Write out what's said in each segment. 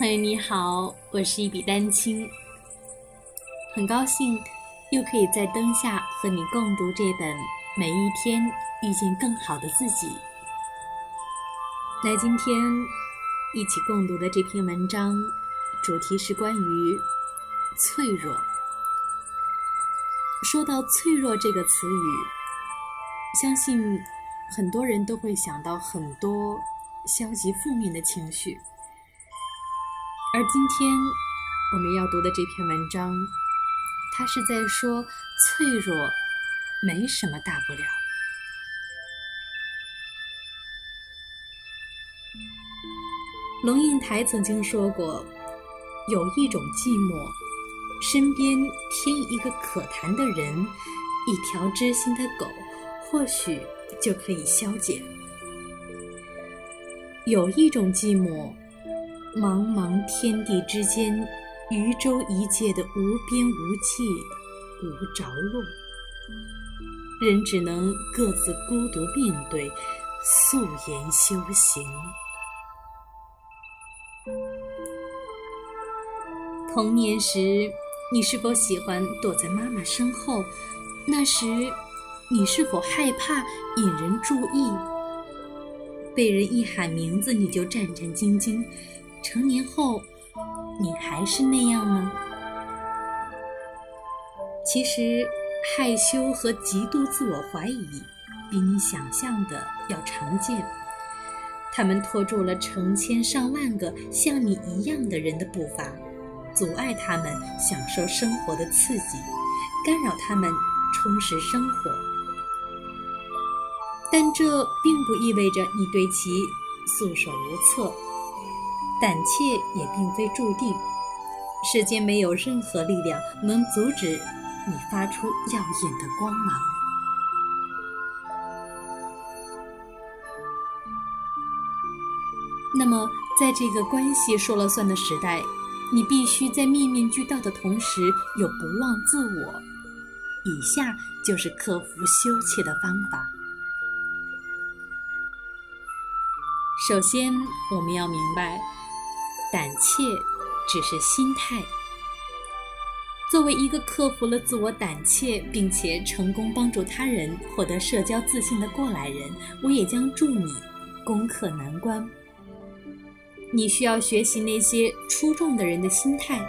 朋友你好，我是一笔丹青，很高兴又可以在灯下和你共读这本《每一天遇见更好的自己》。那今天一起共读的这篇文章，主题是关于脆弱。说到脆弱这个词语，相信很多人都会想到很多消极负面的情绪。而今天我们要读的这篇文章，它是在说脆弱没什么大不了。龙应台曾经说过，有一种寂寞，身边添一个可谈的人，一条知心的狗，或许就可以消解。有一种寂寞。茫茫天地之间，渔舟一芥的无边无际，无着落，人只能各自孤独面对，素颜修行。童年时，你是否喜欢躲在妈妈身后？那时，你是否害怕引人注意？被人一喊名字，你就战战兢兢。成年后，你还是那样吗？其实，害羞和极度自我怀疑，比你想象的要常见。他们拖住了成千上万个像你一样的人的步伐，阻碍他们享受生活的刺激，干扰他们充实生活。但这并不意味着你对其束手无策。胆怯也并非注定，世间没有任何力量能阻止你发出耀眼的光芒。那么，在这个关系说了算的时代，你必须在面面俱到的同时，又不忘自我。以下就是克服羞怯的方法。首先，我们要明白。胆怯只是心态。作为一个克服了自我胆怯，并且成功帮助他人获得社交自信的过来人，我也将助你攻克难关。你需要学习那些出众的人的心态，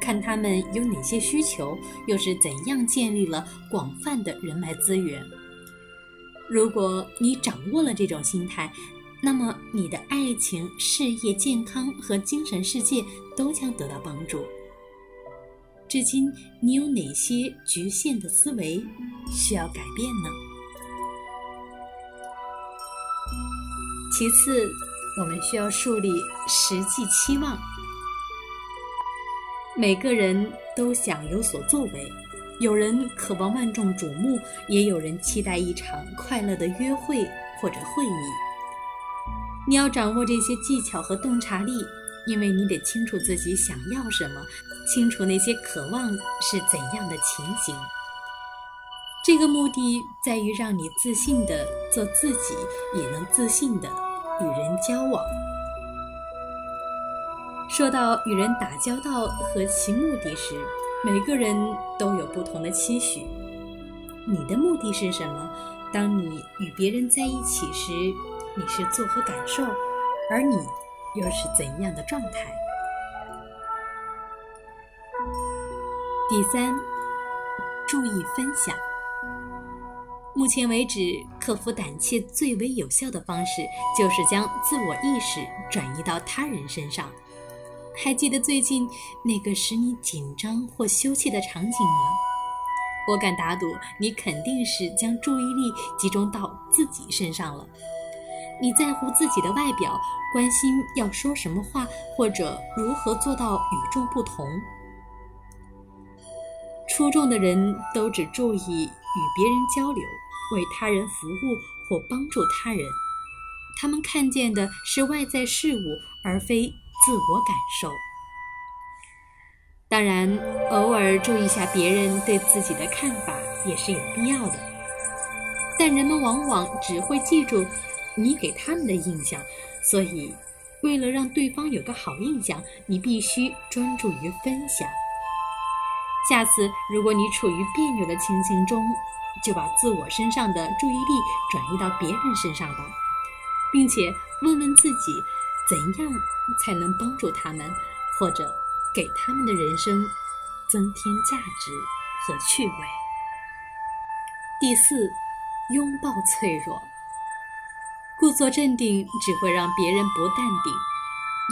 看他们有哪些需求，又是怎样建立了广泛的人脉资源。如果你掌握了这种心态，那么，你的爱情、事业、健康和精神世界都将得到帮助。至今，你有哪些局限的思维需要改变呢？其次，我们需要树立实际期望。每个人都想有所作为，有人渴望万众瞩目，也有人期待一场快乐的约会或者会议。你要掌握这些技巧和洞察力，因为你得清楚自己想要什么，清楚那些渴望是怎样的情形。这个目的在于让你自信的做自己，也能自信的与人交往。说到与人打交道和其目的时，每个人都有不同的期许。你的目的是什么？当你与别人在一起时。你是作何感受，而你又是怎样的状态？第三，注意分享。目前为止，克服胆怯最为有效的方式，就是将自我意识转移到他人身上。还记得最近那个使你紧张或羞怯的场景吗？我敢打赌，你肯定是将注意力集中到自己身上了。你在乎自己的外表，关心要说什么话，或者如何做到与众不同。出众的人都只注意与别人交流，为他人服务或帮助他人。他们看见的是外在事物，而非自我感受。当然，偶尔注意一下别人对自己的看法也是有必要的。但人们往往只会记住。你给他们的印象，所以为了让对方有个好印象，你必须专注于分享。下次如果你处于别扭的情形中，就把自我身上的注意力转移到别人身上吧，并且问问自己，怎样才能帮助他们，或者给他们的人生增添价值和趣味。第四，拥抱脆弱。故作镇定只会让别人不淡定。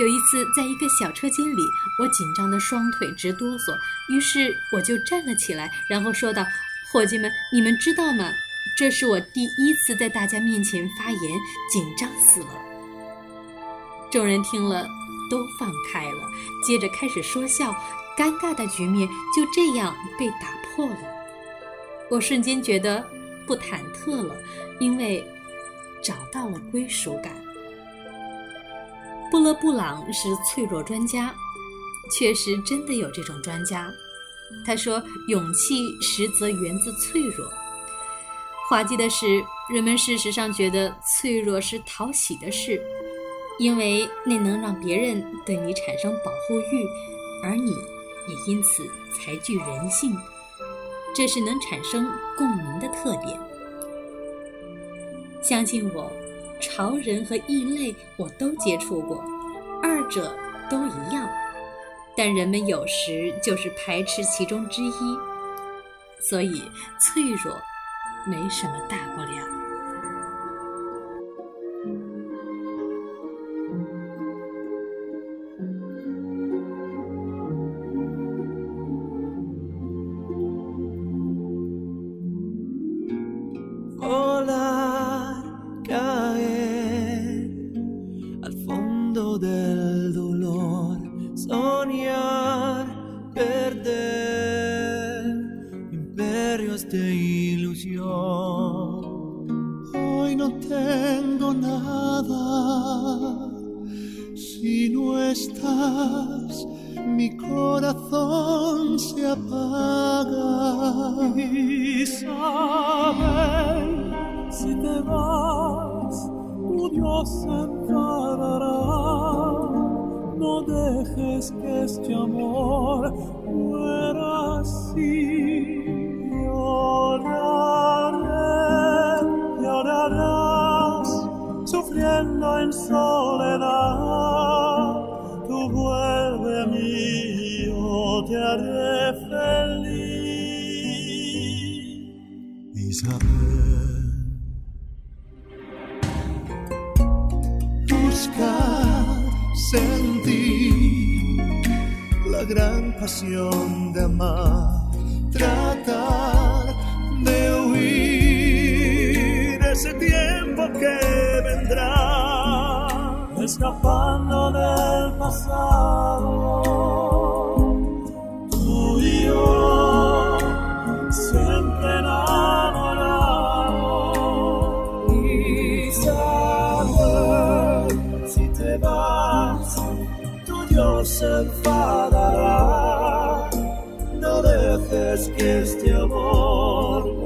有一次，在一个小车间里，我紧张的双腿直哆嗦，于是我就站了起来，然后说道：“伙计们，你们知道吗？这是我第一次在大家面前发言，紧张死了。”众人听了都放开了，接着开始说笑，尴尬的局面就这样被打破了。我瞬间觉得不忐忑了，因为。找到了归属感。布勒布朗是脆弱专家，确实真的有这种专家。他说：“勇气实则源自脆弱。”滑稽的是，人们事实上觉得脆弱是讨喜的事，因为那能让别人对你产生保护欲，而你也因此才具人性。这是能产生共鸣的特点。相信我，潮人和异类我都接触过，二者都一样，但人们有时就是排斥其中之一，所以脆弱没什么大不了。Mi corazón se apaga. Isabel, si te vas, tu Dios se enfadará. No dejes que este amor muera así. Llorarás, sufriendo en soledad vuelve a mí, te haré feliz. Isabel, busca sentir la gran pasión de amar, tratar ese tiempo que vendrá escapando del pasado. Tú y yo, siempre enamorados. Y sabes, si te vas, tu Dios se enfadará. No dejes que este amor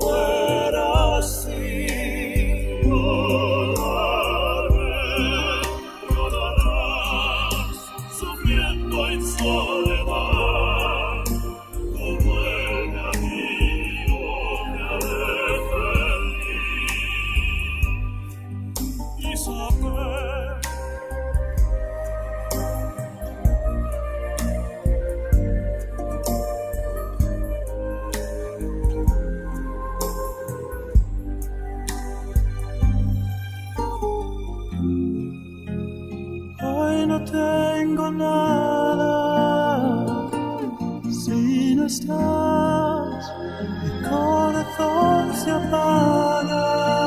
no tengo nada si no estás, mi corazón se apaga.